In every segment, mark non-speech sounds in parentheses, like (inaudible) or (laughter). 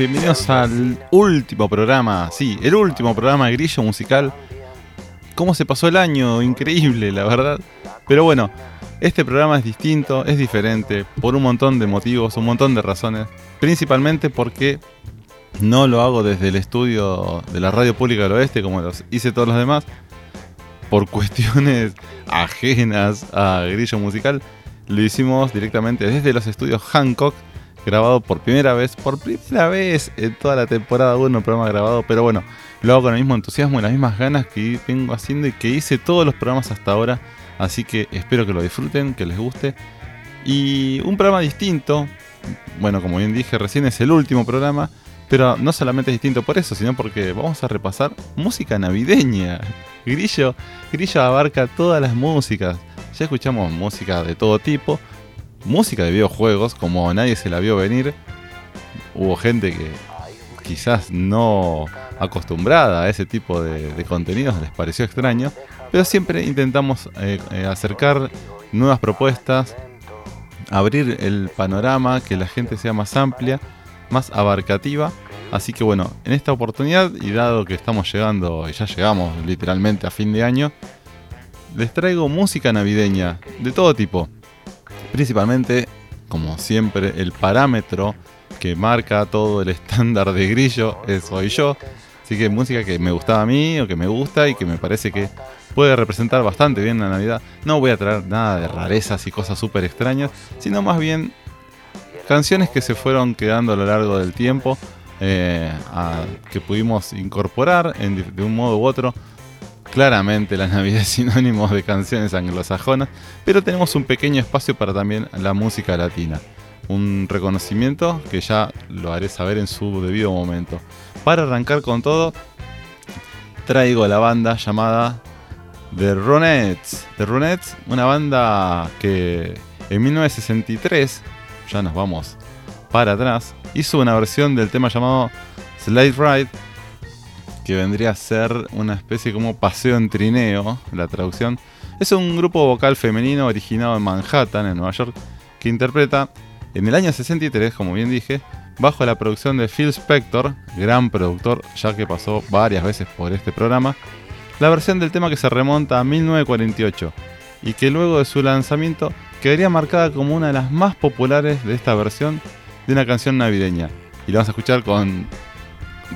bienvenidos al último programa, sí, el último programa de Grillo Musical. ¿Cómo se pasó el año? Increíble, la verdad. Pero bueno, este programa es distinto, es diferente, por un montón de motivos, un montón de razones. Principalmente porque no lo hago desde el estudio de la Radio Pública del Oeste, como los hice todos los demás, por cuestiones (laughs) ajenas a Grillo Musical. Lo hicimos directamente desde los estudios Hancock, grabado por primera vez, por primera vez en toda la temporada 1, programa grabado, pero bueno, lo hago con el mismo entusiasmo y las mismas ganas que vengo haciendo y que hice todos los programas hasta ahora, así que espero que lo disfruten, que les guste. Y un programa distinto, bueno, como bien dije recién, es el último programa, pero no solamente es distinto por eso, sino porque vamos a repasar música navideña. Grillo, Grillo abarca todas las músicas. Ya escuchamos música de todo tipo, música de videojuegos, como nadie se la vio venir. Hubo gente que quizás no acostumbrada a ese tipo de, contenidos les pareció extraño, pero siempre intentamos eh, eh, acercar nuevas propuestas, abrir el panorama, que la gente sea más amplia, más abarcativa. Así que bueno, en esta oportunidad, y dado que estamos llegando, y ya llegamos literalmente a fin de año, les traigo música navideña de todo tipo. Principalmente, como siempre, el parámetro que marca todo el estándar de grillo es soy yo. Así que música que me gustaba a mí o que me gusta y que me parece que puede representar bastante bien la Navidad. No voy a traer nada de rarezas y cosas súper extrañas, sino más bien canciones que se fueron quedando a lo largo del tiempo, eh, que pudimos incorporar de un modo u otro. Claramente la Navidad es sinónimo de canciones anglosajonas, pero tenemos un pequeño espacio para también la música latina. Un reconocimiento que ya lo haré saber en su debido momento. Para arrancar con todo, traigo la banda llamada The Ronettes. The Ronettes, una banda que en 1963, ya nos vamos para atrás, hizo una versión del tema llamado Slide Ride, que vendría a ser una especie como paseo en trineo, la traducción. Es un grupo vocal femenino originado en Manhattan, en Nueva York, que interpreta en el año 63, como bien dije, bajo la producción de Phil Spector, gran productor, ya que pasó varias veces por este programa, la versión del tema que se remonta a 1948 y que luego de su lanzamiento quedaría marcada como una de las más populares de esta versión de una canción navideña. Y la vamos a escuchar con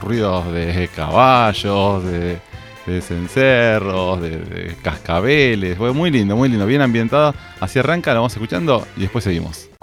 ruidos de caballos, de, de cencerros, de, cascabeles. Fue muy lindo, muy lindo, bien ambientada. Así arranca, la vamos escuchando y después seguimos.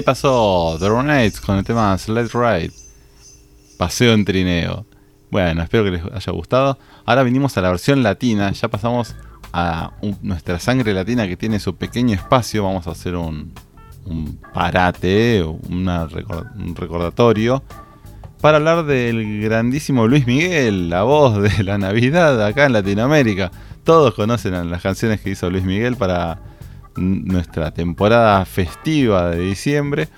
Ahí pasó The Ronettes con el tema Let's Ride. Paseo en trineo. Bueno, espero que les haya gustado. Ahora vinimos a la versión latina. Ya pasamos a nuestra sangre latina que tiene su pequeño espacio. Vamos a hacer un, parate, un recordatorio. Para hablar del grandísimo Luis Miguel, la voz de la Navidad acá en Latinoamérica. Todos conocen las canciones que hizo Luis Miguel para nuestra temporada festiva de diciembre.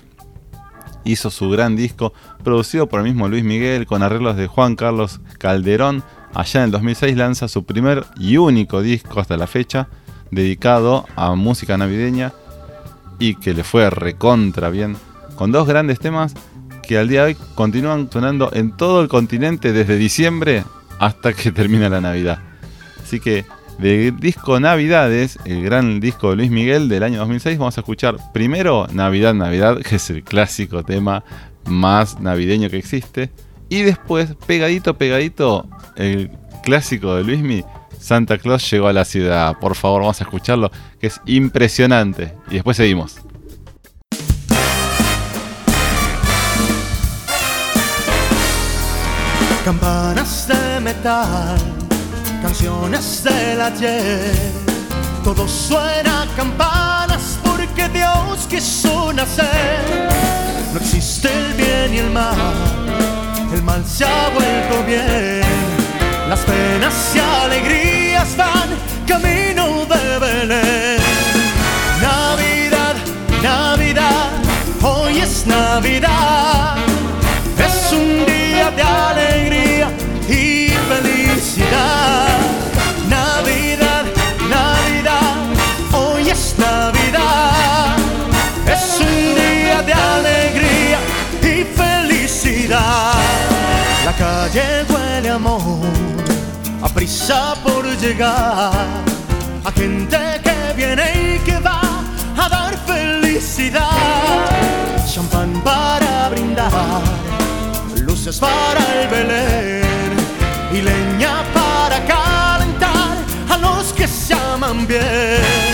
Hizo su gran disco, producido por el mismo Luis Miguel, con arreglos de Juan Carlos Calderón. Allá en el 2006 lanza su primer y único disco hasta la fecha, dedicado a música navideña y que le fue recontra bien, con dos grandes temas que al día de hoy continúan sonando en todo el continente desde diciembre hasta que termina la Navidad. Así que del disco Navidades, el gran disco de Luis Miguel del año 2006, vamos a escuchar primero Navidad, Navidad, que es el clásico tema más navideño que existe. Y después, pegadito, pegadito, el clásico de Luismi, Santa Claus llegó a la ciudad. Por favor, vamos a escucharlo, que es impresionante. Y después seguimos. Campanas de metal, canciones del ayer. Todo suena campanas porque Dios quiso nacer. No existe el bien y el mal, el mal se ha vuelto bien. Las penas y alegrías van camino de Belén. Navidad, Navidad, hoy es Navidad. Es un día de alegría y felicidad. Prisa por llegar. A gente que viene y que va a dar felicidad. Champán para brindar luces para el Belén y leña para calentar a los que se aman bien.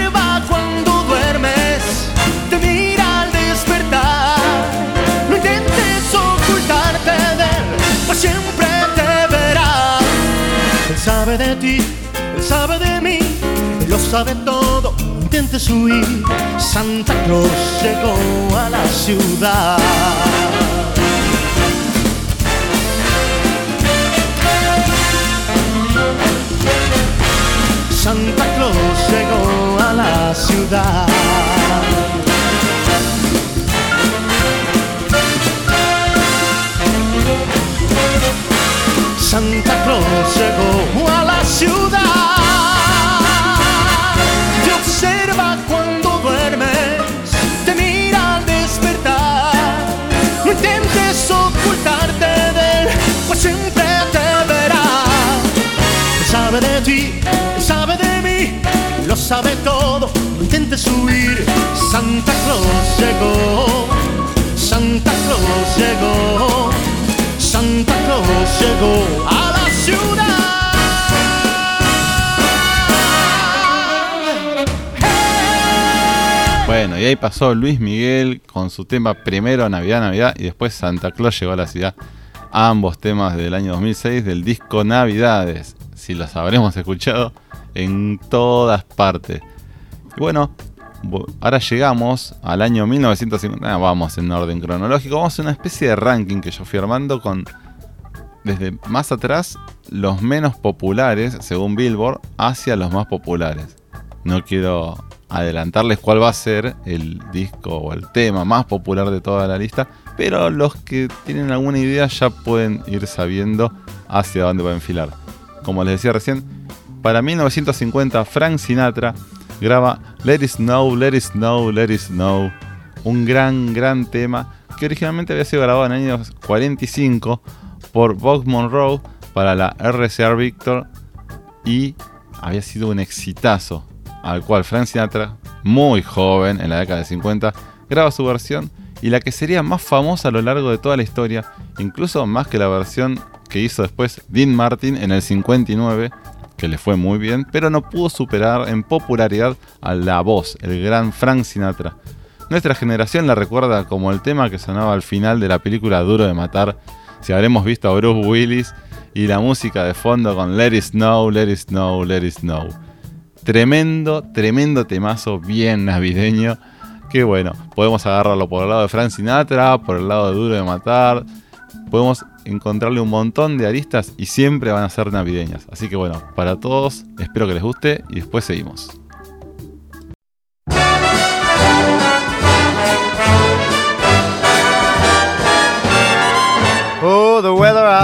Siempre te verá. Él sabe de ti, él sabe de mí, él lo sabe todo. Intentes huir, Santa Claus llegó a la ciudad. Santa Claus llegó a la ciudad. Llegó a la ciudad. Te observa cuando duermes, te mira al despertar. No intentes ocultarte de él, pues siempre te verá. Él sabe de ti, él sabe de mí, lo sabe todo. No intentes huir. Santa Claus llegó, Santa Claus llegó, Santa Claus llegó a la ciudad. Bueno, y ahí pasó Luis Miguel con su tema primero Navidad, Navidad y después Santa Claus llegó a la ciudad. Ambos temas del año 2006 del disco Navidades, si los habremos escuchado en todas partes. Y bueno, ahora llegamos al año 1950. ah, vamos en orden cronológico. Vamos a una especie de ranking que yo fui armando con desde más atrás los menos populares, según Billboard, hacia los más populares. No quiero adelantarles cuál va a ser el disco o el tema más popular de toda la lista, pero los que tienen alguna idea ya pueden ir sabiendo hacia dónde va a enfilar. Como les decía recién, para 1950 Frank Sinatra graba Let It Snow, Let It Snow, Let It Snow, un gran, gran tema que originalmente había sido grabado en años 45 por Bob Monroe para la RCR Victor y había sido un exitazo al cual Frank Sinatra, muy joven en la década de 50, graba su versión y la que sería más famosa a lo largo de toda la historia, incluso más que la versión que hizo después Dean Martin en el 59, que le fue muy bien, pero no pudo superar en popularidad a la voz, el gran Frank Sinatra. Nuestra generación la recuerda como el tema que sonaba al final de la película Duro de Matar, si habremos visto a Bruce Willis y la música de fondo con Let It Snow, Let It Snow, Let It Snow. Tremendo, tremendo temazo, bien navideño. Que bueno, podemos agarrarlo por el lado de Frank Sinatra, por el lado de Duro de Matar. Podemos encontrarle un montón de aristas y siempre van a ser navideñas. Así que bueno, para todos, espero que les guste y después seguimos.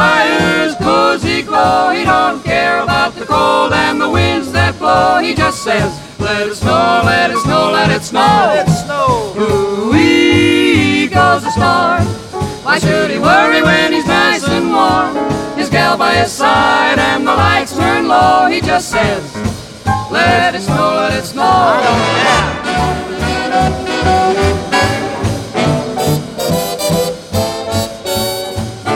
Fire's cozy glow. He don't care about the cold and the winds that blow. He just says, let it snow, let it snow, let it snow. Let it snow. Ooh-wee goes the storm. Why should he worry when he's nice and warm? His gal by his side and the lights turn low. He just says, let it snow, let it snow.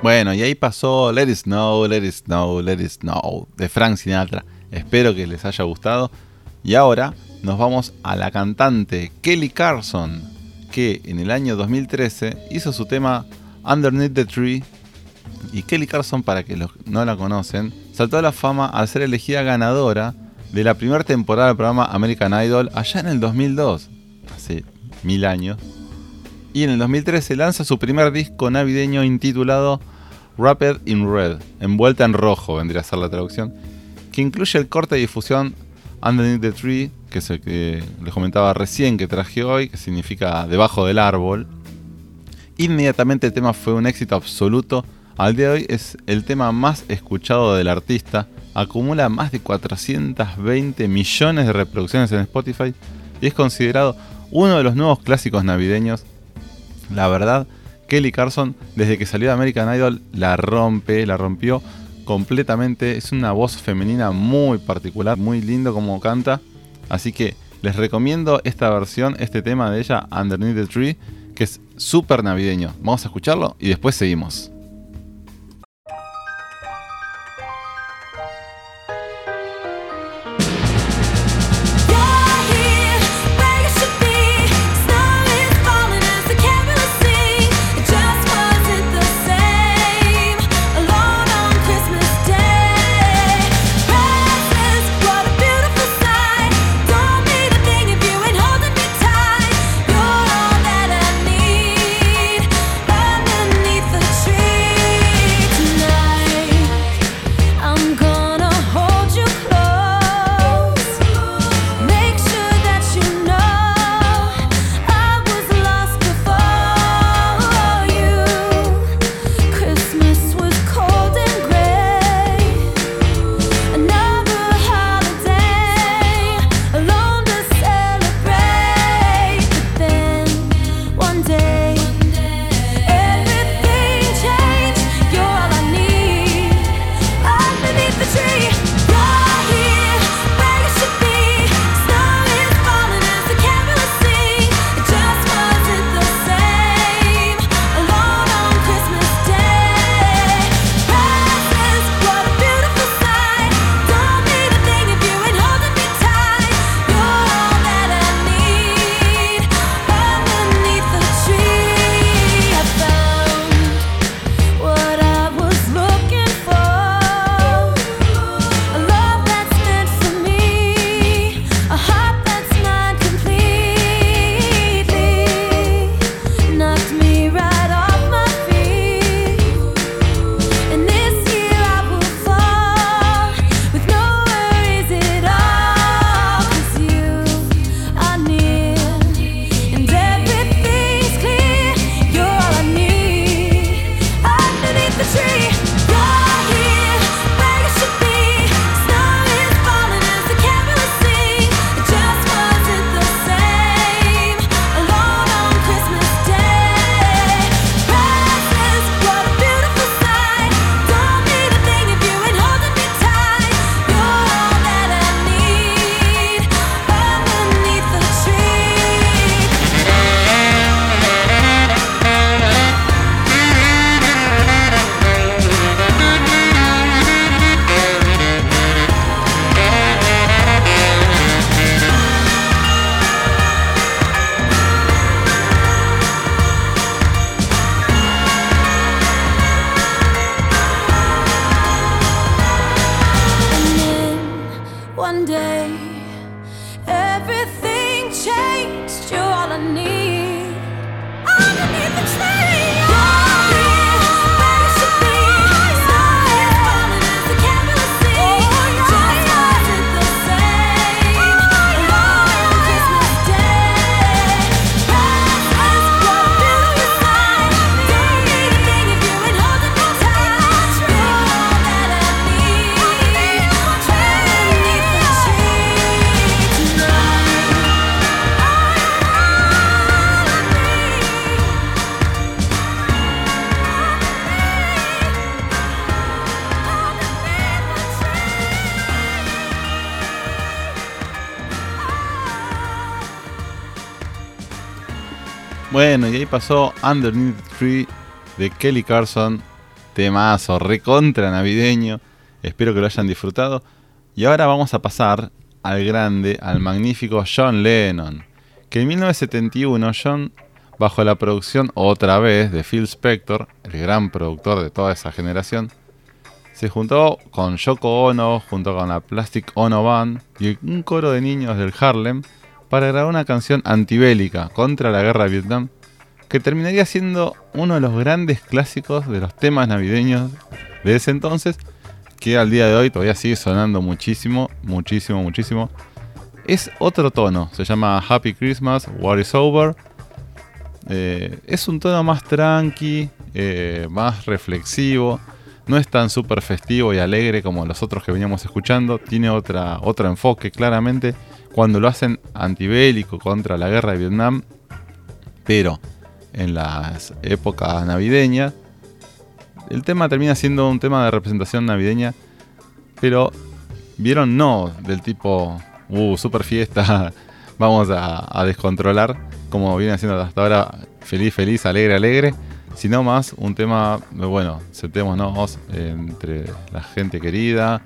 Bueno, y ahí pasó Let It Snow, Let It Snow, Let It Snow de Frank Sinatra. Espero que les haya gustado. Y ahora nos vamos a la cantante Kelly Carson, que en el año 2013 hizo su tema Underneath the Tree. Y Kelly Carson, para que los no la conocen, saltó a la fama al ser elegida ganadora de la primera temporada del programa American Idol allá en el 2002, hace mil años. Y en el 2013 lanza su primer disco navideño intitulado Wrapped in Red, envuelta en rojo vendría a ser la traducción, que incluye el corte de difusión Underneath the Tree, que es el que les comentaba recién que traje hoy, que significa debajo del árbol. Inmediatamente el tema fue un éxito absoluto. Al día de hoy es el tema más escuchado del artista. Acumula más de 420 millones de reproducciones en Spotify y es considerado uno de los nuevos clásicos navideños. La verdad, Kelly Carson, desde que salió de American Idol, la rompe, la rompió completamente. Es una voz femenina muy particular, muy lindo como canta. Así que les recomiendo esta versión, este tema de ella, Underneath the Tree, que es súper navideño. Vamos a escucharlo y después seguimos. Bueno, y ahí pasó Underneath the Tree de Kelly Carson. Temazo, recontra navideño. Espero que lo hayan disfrutado. Y ahora vamos a pasar al grande, al magnífico John Lennon, que en 1971 John, bajo la producción otra vez de Phil Spector, el gran productor de toda esa generación, se juntó con Yoko Ono, junto con la Plastic Ono Band y un coro de niños del Harlem para grabar una canción antibélica contra la guerra de Vietnam que terminaría siendo uno de los grandes clásicos de los temas navideños de ese entonces, que al día de hoy todavía sigue sonando muchísimo, muchísimo, muchísimo. Es otro tono, se llama Happy Christmas, War is Over. Eh, es un tono más tranqui, eh, más reflexivo. No es tan súper festivo y alegre como los otros que veníamos escuchando. Tiene otra, otro enfoque claramente cuando lo hacen antibélico contra la guerra de Vietnam. Pero en las épocas navideñas, el tema termina siendo un tema de representación navideña. Pero, ¿vieron? No, del tipo, uh, super fiesta, (laughs) vamos a, a descontrolar, como viene haciendo hasta ahora, feliz, feliz, alegre, alegre sino más un tema, de, bueno, sentémonos eh, entre la gente querida,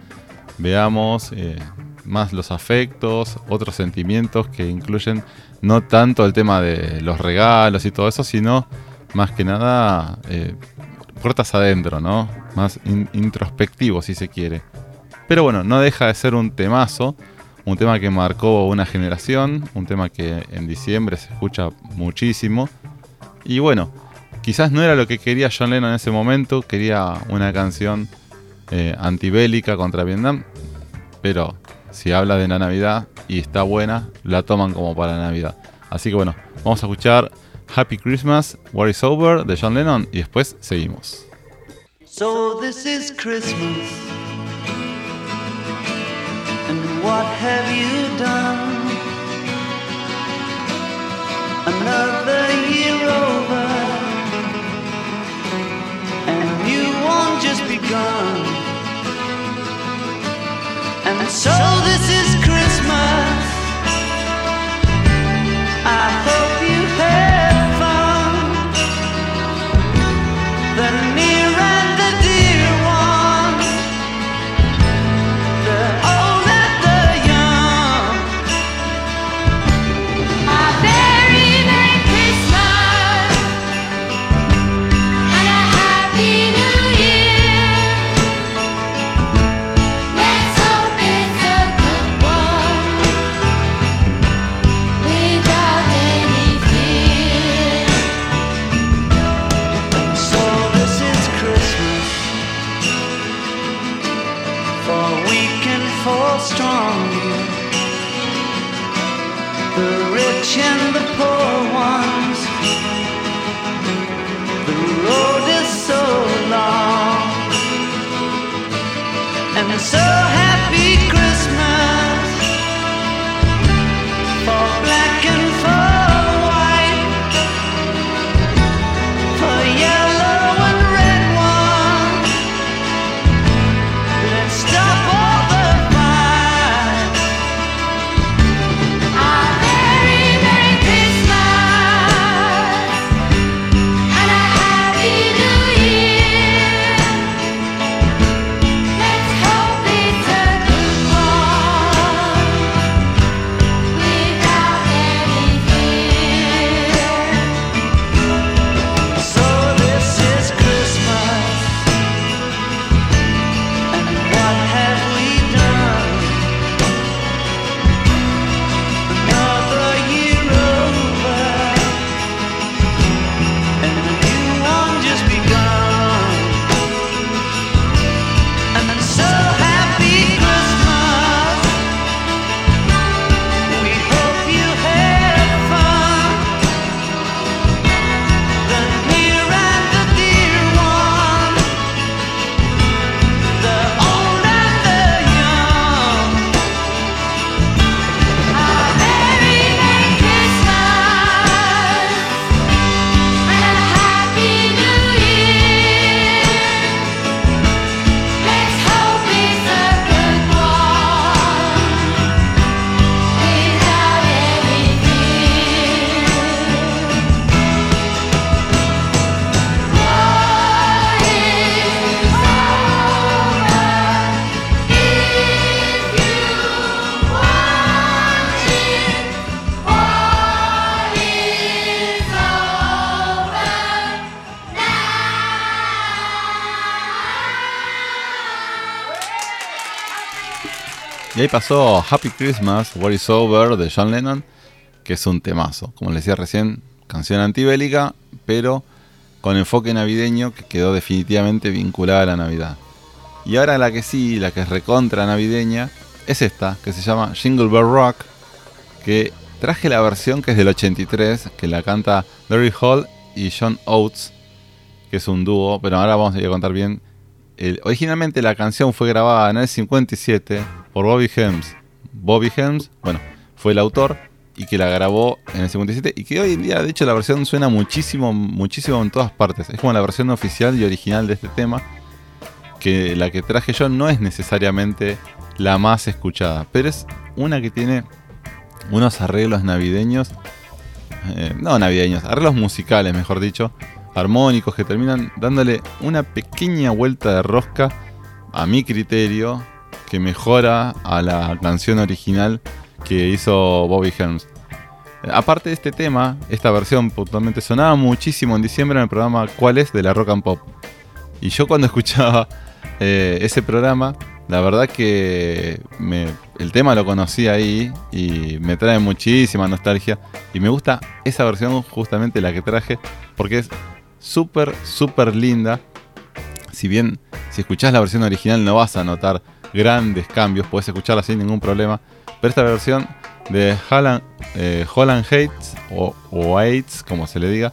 veamos eh, más los afectos, otros sentimientos que incluyen no tanto el tema de los regalos y todo eso, sino más que nada eh, puertas adentro, ¿no? Más in- introspectivo si se quiere. Pero bueno, no deja de ser un temazo, un tema que marcó una generación, un tema que en diciembre se escucha muchísimo. Y bueno, quizás no era lo que quería John Lennon en ese momento, quería una canción eh, antibélica contra Vietnam, pero si habla de la Navidad y está buena, la toman como para la Navidad. Así que bueno, vamos a escuchar Happy Christmas, War is Over de John Lennon y después seguimos. So this is Christmas. And what have you done? Another year over. Begun. And so this for strong. The rich and the poor ones. The road is so long. And so Ahí pasó Happy Christmas, What is Over de John Lennon, que es un temazo. Como les decía recién, canción antibélica, pero con enfoque navideño que quedó definitivamente vinculada a la Navidad. Y ahora la que sí, la que es recontra navideña, es esta, que se llama Jingle Bell Rock, que traje la versión que es del 83, que la canta Larry Hall y John Oates, que es un dúo, pero ahora vamos a ir a contar bien. Originalmente la canción fue grabada en el 57 por Bobby Helms. Bobby Helms, bueno, fue el autor y que la grabó en el 57 y que hoy en día, de hecho, la versión suena muchísimo, muchísimo en todas partes. Es como la versión oficial y original de este tema, que la que traje yo no es necesariamente la más escuchada, pero es una que tiene unos arreglos navideños, eh, no navideños, arreglos musicales, mejor dicho, armónicos que terminan dándole una pequeña vuelta de rosca a mi criterio que mejora a la canción original que hizo Bobby Helms. Aparte de este tema, esta versión puntualmente sonaba muchísimo en diciembre en el programa ¿Cuál es? de la Rock and Pop. Y yo cuando (laughs) escuchaba eh, ese programa, la verdad que el tema lo conocí ahí y me trae muchísima nostalgia. Y me gusta esa versión, justamente la que traje, porque es súper, súper linda. Si bien si escuchás la versión original no vas a notar grandes cambios, puedes escucharla sin ningún problema. Pero esta versión de Holland, eh, Hates o, o Hates, como se le diga,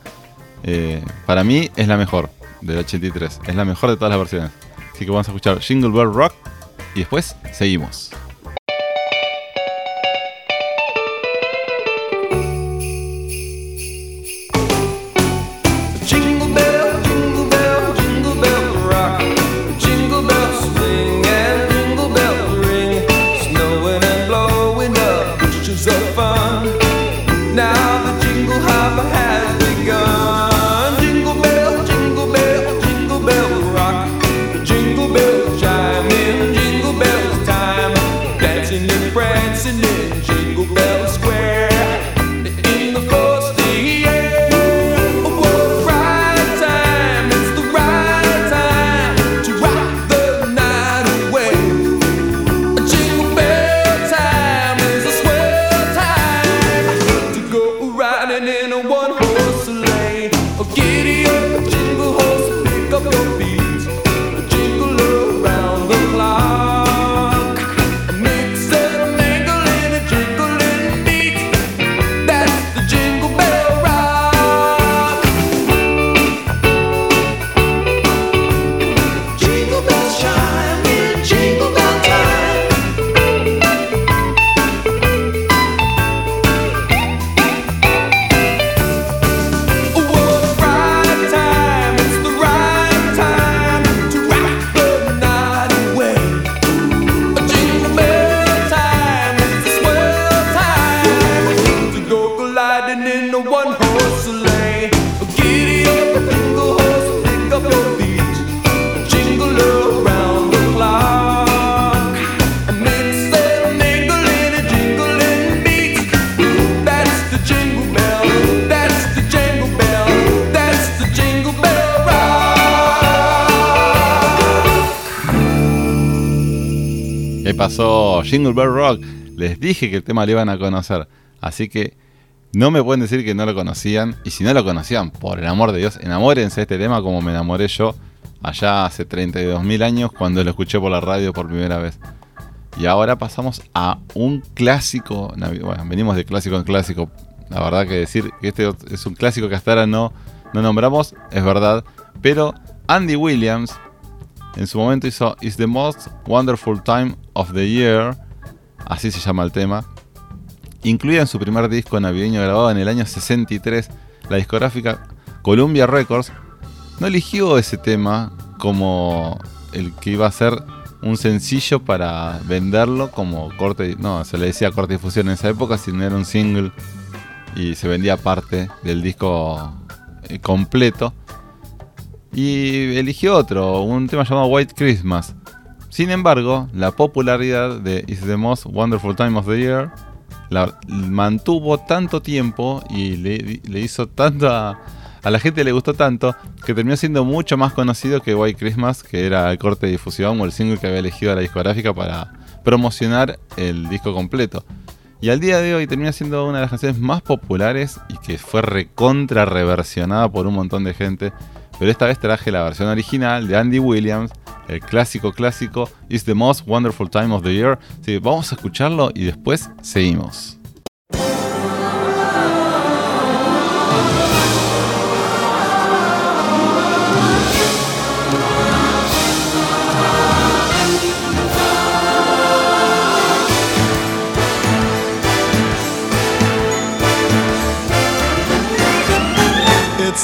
eh, para mí es la mejor del 83. Es la mejor de todas las versiones. Así que vamos a escuchar Jingle Bell Rock y después seguimos. ¿Qué pasó? Jingle Bell Rock. Les dije que el tema lo iban a conocer. Así que no me pueden decir que no lo conocían. Y si no lo conocían, por el amor de Dios, enamórense de este tema como me enamoré yo allá hace 32.000 años cuando lo escuché por la radio por primera vez. Y ahora pasamos a un clásico. Bueno, venimos de clásico en clásico. La verdad que decir que este es un clásico que hasta ahora no, no nombramos es verdad. Pero Andy Williams en su momento hizo It's the Most Wonderful Time of the Year. Así se llama el tema. Incluida en su primer disco navideño grabado en el año 63, la discográfica Columbia Records no eligió ese tema como el que iba a ser un sencillo para venderlo como corte, no, se le decía corte difusión en esa época, sino era un single y se vendía parte del disco eh, completo. Y eligió otro, un tema llamado White Christmas. Sin embargo, la popularidad de It's the Most Wonderful Time of the Year la mantuvo tanto tiempo y le, le hizo tanta. A la gente le gustó tanto que terminó siendo mucho más conocido que White Christmas, que era el corte de difusión o el single que había elegido la discográfica para promocionar el disco completo. Y al día de hoy termina siendo una de las canciones más populares y que fue recontra reversionada por un montón de gente. Pero esta vez traje la versión original de Andy Williams, el clásico clásico It's the Most Wonderful Time of the Year. Sí, vamos a escucharlo y después seguimos.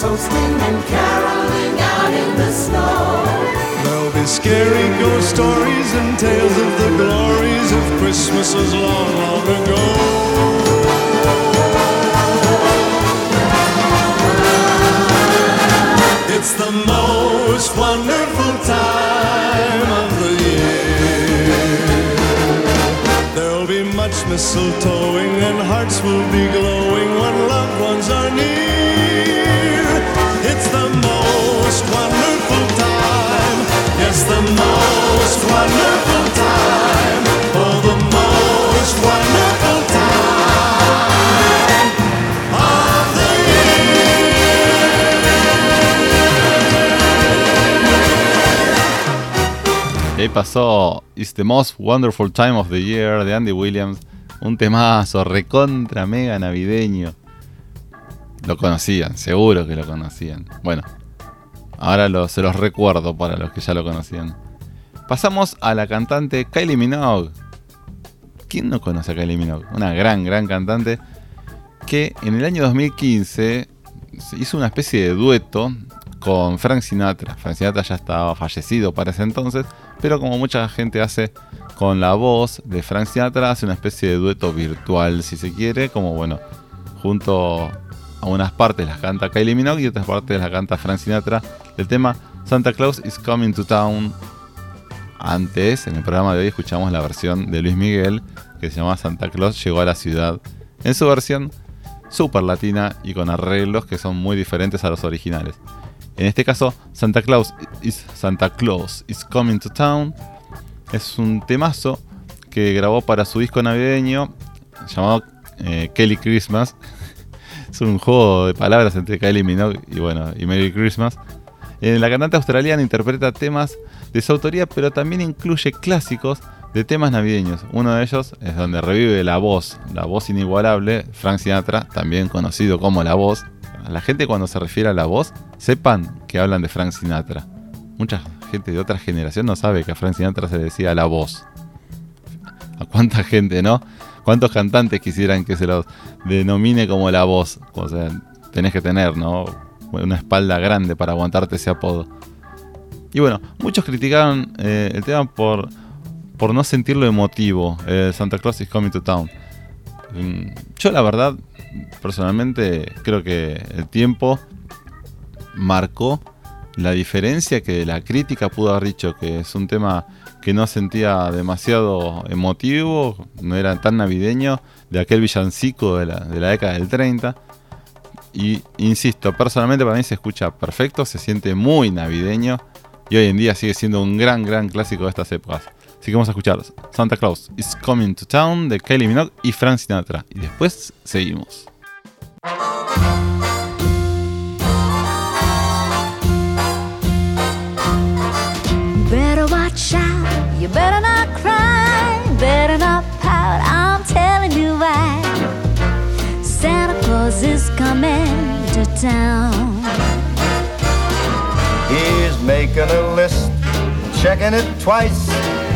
Toasting and caroling out in the snow. There'll be scary ghost stories and tales of the glories of Christmases long, long ago. It's the most wonderful time be much mistletoeing and hearts will be glowing when loved ones are near. It's the most wonderful time. Yes, the most wonderful time. Oh, the most wonderful Y ahí pasó It's the Most Wonderful Time of the Year de Andy Williams. Un temazo recontra mega navideño. Lo conocían, seguro que lo conocían. Bueno, ahora se los recuerdo para los que ya lo conocían. Pasamos a la cantante Kylie Minogue. ¿Quién no conoce a Kylie Minogue? Una gran, gran cantante que en el año 2015 se hizo una especie de dueto con Frank Sinatra. Frank Sinatra ya estaba fallecido para ese entonces, pero como mucha gente hace con la voz de Frank Sinatra, hace una especie de dueto virtual, si se quiere, como bueno, junto a unas partes las canta Kylie Minogue y otras partes las canta Frank Sinatra. El tema Santa Claus is Coming to Town. Antes, en el programa de hoy, escuchamos la versión de Luis Miguel que se llama Santa Claus llegó a la ciudad. En su versión super latina y con arreglos que son muy diferentes a los originales. En este caso, Santa Claus is, Santa Claus is Coming to Town es un temazo que grabó para su disco navideño llamado eh, Kelly Christmas. (laughs) es un juego de palabras entre Kylie Minogue y bueno, y Merry Christmas. Eh, la cantante australiana interpreta temas de su autoría, pero también incluye clásicos de temas navideños. Uno de ellos es donde revive la voz, la voz inigualable, Frank Sinatra, también conocido como La Voz. La gente cuando se refiere a la voz, sepan que hablan de Frank Sinatra. Mucha gente de otra generación no sabe que a Frank Sinatra se decía La Voz. ¿A cuánta gente, no? ¿Cuántos cantantes quisieran que se los denomine como La Voz? O sea, tenés que tener, ¿no? Una espalda grande para aguantarte ese apodo. Y bueno, muchos criticaron eh, el tema por, por no sentirlo emotivo, eh, Santa Claus is Coming to Town. Mm, Yo la verdad, personalmente, creo que el tiempo marcó la diferencia que la crítica pudo haber dicho que es un tema que no sentía demasiado emotivo, no era tan navideño, de aquel villancico de la, década del 30. Y insisto, personalmente para mí se escucha perfecto, se siente muy navideño y hoy en día sigue siendo un gran, gran clásico de estas épocas. Así que vamos a escuchar Santa Claus is Coming to Town de Kylie Minogue y Frank Sinatra. Y después seguimos. You better watch out. You better not cry. Better not pout. I'm telling you why. Santa Claus is coming to town. He's making a list, checking it twice.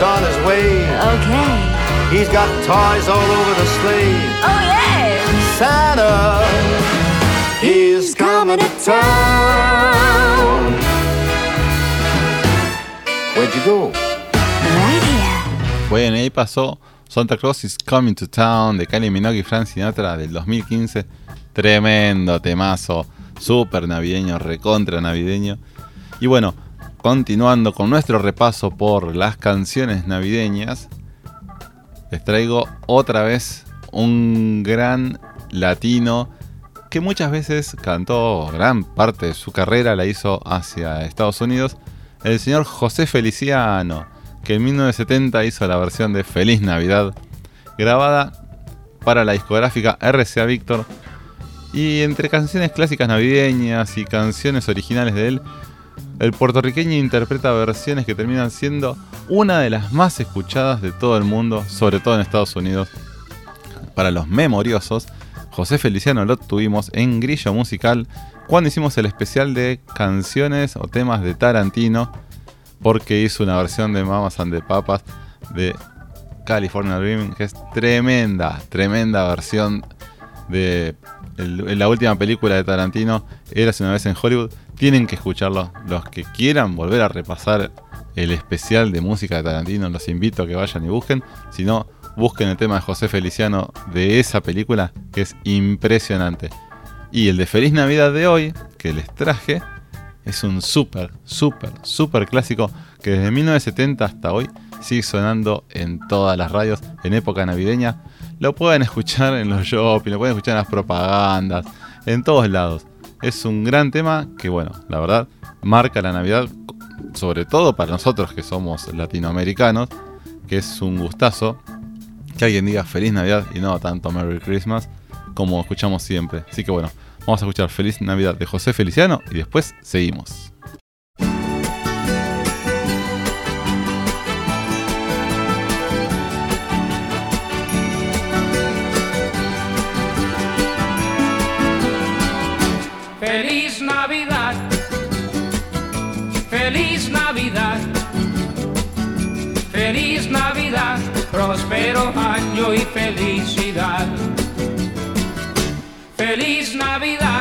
he's on his way. Okay. He's got toys all over the sleigh. Oh yeah. Santa is coming to town. Where'd you go? Right here. Bueno, ahí pasó Santa Claus is Coming to Town de Kylie Minogue y Frank Sinatra del 2015. Tremendo temazo, súper navideño, recontra navideño. Y bueno, continuando con nuestro repaso por las canciones navideñas, les traigo otra vez un gran latino que muchas veces cantó gran parte de su carrera, la hizo hacia Estados Unidos, el señor José Feliciano, que en 1970 hizo la versión de Feliz Navidad, grabada para la discográfica RCA Victor. Y entre canciones clásicas navideñas y canciones originales de él, el puertorriqueño interpreta versiones que terminan siendo una de las más escuchadas de todo el mundo, sobre todo en Estados Unidos. Para los memoriosos, José Feliciano lo tuvimos en Grillo Musical cuando hicimos el especial de canciones o temas de Tarantino, porque hizo una versión de Mamas and the Papas de California Dreaming, que es tremenda, tremenda versión de la última película de Tarantino, Eras una vez en Hollywood. Tienen que escucharlo. Los que quieran volver a repasar el especial de música de Tarantino, los invito a que vayan y busquen. Si no, busquen el tema de José Feliciano de esa película, que es impresionante. Y el de Feliz Navidad de hoy, que les traje, es un súper, súper, súper clásico que desde 1970 hasta hoy sigue sonando en todas las radios en época navideña. Lo pueden escuchar en los shopping, lo pueden escuchar en las propagandas, en todos lados. Es un gran tema que, bueno, la verdad, marca la Navidad, sobre todo para nosotros que somos latinoamericanos, que es un gustazo que alguien diga Feliz Navidad y no tanto Merry Christmas como escuchamos siempre. Así que bueno, vamos a escuchar Feliz Navidad de José Feliciano y después seguimos. Feliz Navidad,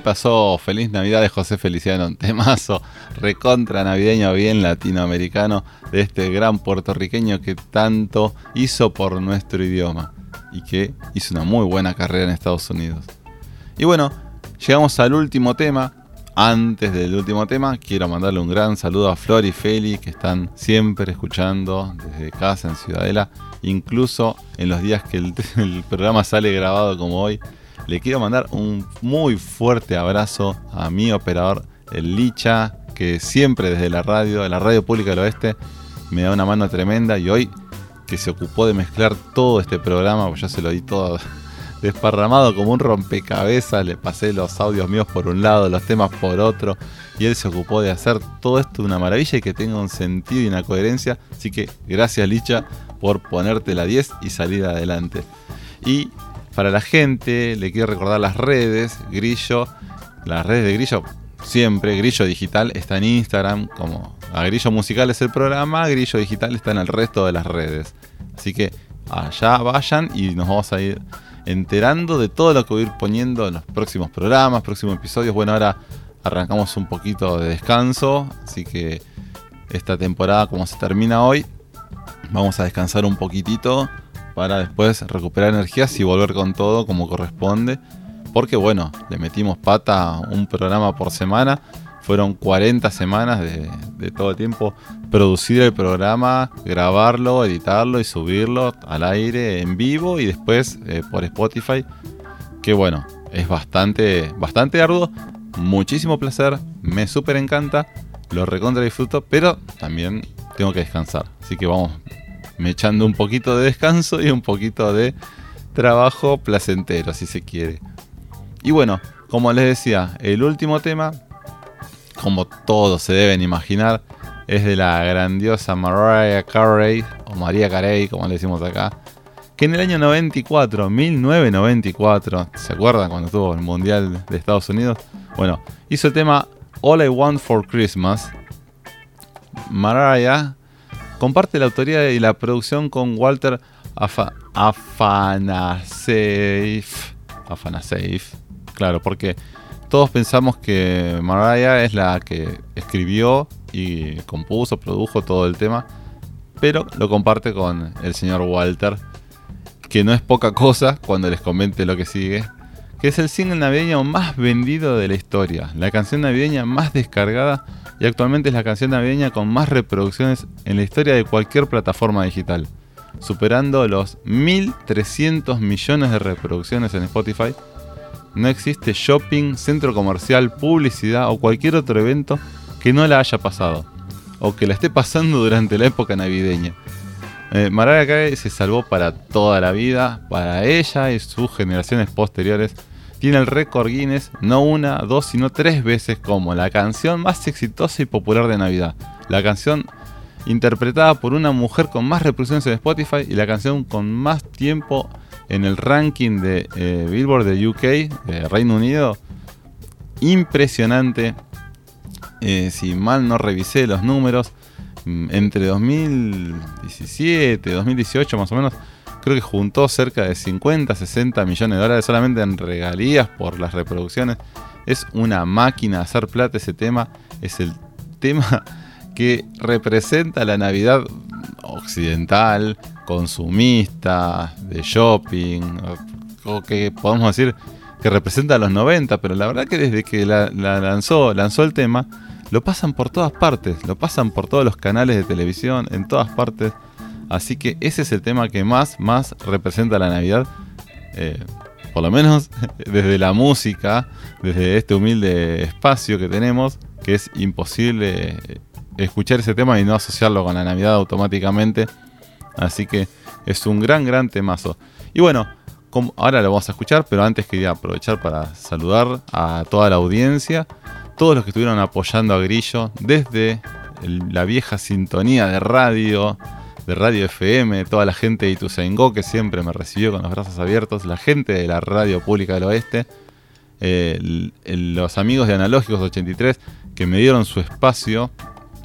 pasó Feliz Navidad de José Feliciano, un temazo recontra navideño bien latinoamericano de este gran puertorriqueño que tanto hizo por nuestro idioma y que hizo una muy buena carrera en Estados Unidos. Y bueno, llegamos al último tema. Antes del último tema, quiero mandarle un gran saludo a Flor y Feli que están siempre escuchando desde casa en Ciudadela, incluso en los días que el (laughs) programa sale grabado como hoy. Le quiero mandar un muy fuerte abrazo a mi operador, el Licha, que siempre desde la radio, la radio pública del oeste, me da una mano tremenda y hoy que se ocupó de mezclar todo este programa, pues yo se lo di todo (laughs) desparramado como un rompecabezas, le pasé los audios míos por un lado, los temas por otro, y él se ocupó de hacer todo esto una maravilla y que tenga un sentido y una coherencia. Así que gracias Licha por ponerte la 10 y salir adelante. Y para la gente, le quiero recordar las redes, Grillo, las redes de Grillo, siempre, Grillo Digital está en Instagram, como a Grillo Musical es el programa, Grillo Digital está en el resto de las redes. Así que allá vayan y nos vamos a ir enterando de todo lo que voy a ir poniendo en los próximos programas, próximos episodios. Bueno, ahora arrancamos un poquito de descanso, así que esta temporada como se termina hoy, vamos a descansar un poquitito para después recuperar energías y volver con todo como corresponde. Porque bueno, le metimos pata un programa por semana. Fueron 40 semanas de, todo tiempo producir el programa, grabarlo, editarlo y subirlo al aire en vivo y después eh, por Spotify. Que bueno, es bastante, bastante arduo. Muchísimo placer, me súper encanta, lo recontra disfruto, pero también tengo que descansar. Así que vamos me echando un poquito de descanso y un poquito de trabajo placentero, si se quiere. Y bueno, como les decía, el último tema, como todos se deben imaginar, es de la grandiosa Mariah Carey, o María Carey, como le decimos acá, que en el año 94, 1994, ¿se acuerdan cuando tuvo el Mundial de Estados Unidos? Bueno, hizo el tema All I Want for Christmas. Mariah comparte la autoría y la producción con Walter Afa Afanaseif. Afanaseif, claro, porque todos pensamos que Mariah es la que escribió y compuso, produjo todo el tema, pero lo comparte con el señor Walter, que no es poca cosa cuando les comente lo que sigue, que es el single navideño más vendido de la historia, la canción navideña más descargada y actualmente es la canción navideña con más reproducciones en la historia de cualquier plataforma digital, superando los 1.300 millones de reproducciones en Spotify. No existe shopping, centro comercial, publicidad o cualquier otro evento que no la haya pasado o que la esté pasando durante la época navideña. Eh, Mariah Carey se salvó para toda la vida, para ella y sus generaciones posteriores. Tiene el récord Guinness no una, dos, sino tres veces como la canción más exitosa y popular de Navidad. La canción interpretada por una mujer con más reproducciones en Spotify y la canción con más tiempo en el ranking de eh, Billboard de UK, Reino Unido. Impresionante. Eh, si mal no revisé los números, mm, entre 2017 2018 más o menos, creo que juntó cerca de 50, 60 millones de dólares solamente en regalías por las reproducciones. Es una máquina hacer plata ese tema. Es el tema que representa la Navidad occidental, consumista, de shopping, o, que podemos decir que representa los 90, pero la verdad que desde que la, la lanzó, lanzó el tema, lo pasan por todas partes, lo pasan por todos los canales de televisión, en todas partes. Así que ese es el tema que más, más representa la Navidad. eh, por lo menos (laughs) desde la música, desde este humilde espacio que tenemos, que es imposible eh, escuchar ese tema y no asociarlo con la Navidad automáticamente. Así que es un gran, gran temazo. Y bueno, ahora lo vamos a escuchar, pero antes quería aprovechar para saludar a toda la audiencia, todos los que estuvieron apoyando a Grillo desde la vieja sintonía de radio, de Radio FM, toda la gente de Ituzaingó que siempre me recibió con los brazos abiertos, la gente de la Radio Pública del Oeste, eh, los amigos de Analógicos 83 que me dieron su espacio.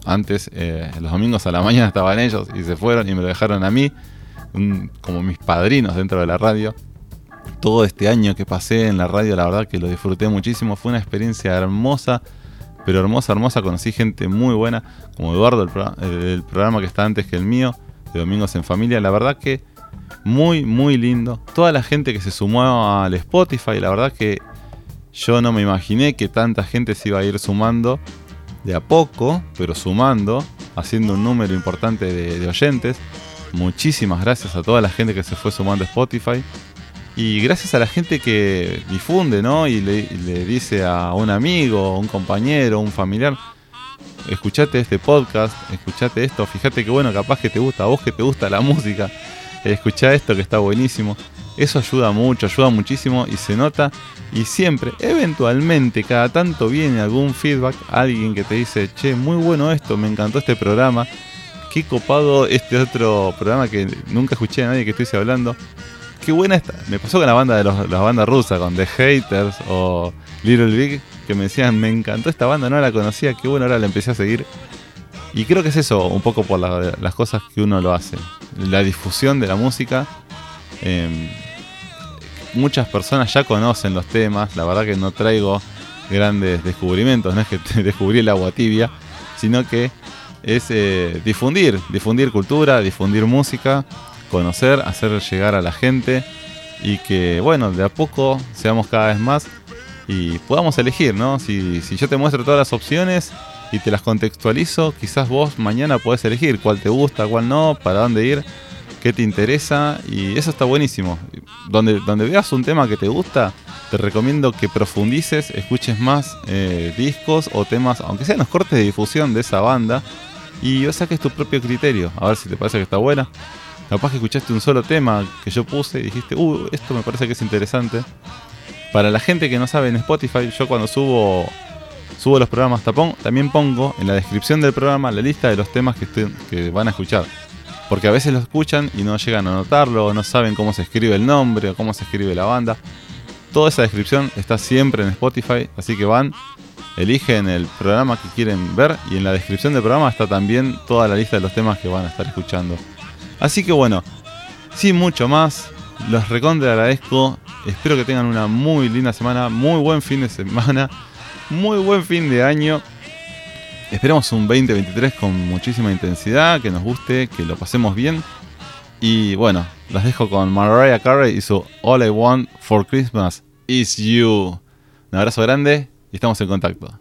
Antes, eh, los domingos a la mañana estaban ellos y se fueron y me lo dejaron a mí, como mis padrinos dentro de la radio. Todo este año que pasé en la radio, la verdad que lo disfruté muchísimo. Fue una experiencia hermosa, pero hermosa, hermosa. Conocí gente muy buena, como Eduardo, el, eh, el programa que está antes que el mío, de Domingos en Familia. La verdad que muy, muy lindo. Toda la gente que se sumó al Spotify, la verdad que yo no me imaginé que tanta gente se iba a ir sumando de a poco, pero sumando, haciendo un número importante de, oyentes. Muchísimas gracias a toda la gente que se fue sumando a Spotify. Y gracias a la gente que difunde, ¿no? Y le dice a un amigo, un compañero, un familiar, escuchate este podcast, escuchate esto, fíjate que bueno, capaz que te gusta, a vos que te gusta la música, escuchá esto que está buenísimo. Eso ayuda mucho, ayuda muchísimo y se nota. Y siempre, eventualmente, cada tanto viene algún feedback, alguien que te dice, che, muy bueno esto, me encantó este programa. Qué copado este otro programa que nunca escuché a nadie que estuviese hablando. Qué buena esta. Me pasó con la banda de los, la banda rusa, con The Haters o Little Big, que me decían, me encantó esta banda, no la conocía, qué bueno, ahora la empecé a seguir. Y creo que es eso, un poco por la- las cosas que uno lo hace. La difusión de la música. Em, muchas personas ya conocen los temas, la verdad que no traigo grandes descubrimientos, no es que (laughs) descubrí el agua tibia, sino que es eh, difundir, difundir cultura, difundir música, conocer, hacer llegar a la gente y que, bueno, de a poco seamos cada vez más y podamos elegir, ¿no? Si, si yo te muestro todas las opciones y te las contextualizo, quizás vos mañana podés elegir cuál te gusta, cuál no, para dónde ir, qué te interesa y eso está buenísimo. Donde, donde veas un tema que te gusta, te recomiendo que profundices, escuches más eh, discos o temas, aunque sean los cortes de difusión de esa banda, y saques tu propio criterio, a ver si te parece que está buena. Capaz que escuchaste un solo tema que yo puse y dijiste, uh, esto me parece que es interesante. Para la gente que no sabe en Spotify, yo cuando subo subo los programas tapón, también pongo en la descripción del programa la lista de los temas que, van a escuchar. Porque a veces lo escuchan y no llegan a notarlo, no saben cómo se escribe el nombre o cómo se escribe la banda. Toda esa descripción está siempre en Spotify, así que van, eligen el programa que quieren ver y en la descripción del programa está también toda la lista de los temas que van a estar escuchando. Así que bueno, sin mucho más, los recontra agradezco. Espero que tengan una muy linda semana, muy buen fin de semana, muy buen fin de año. Esperemos un 2023 con muchísima intensidad, que nos guste, que lo pasemos bien. Y bueno, los dejo con Mariah Carey y su All I Want for Christmas is You. Un abrazo grande y estamos en contacto.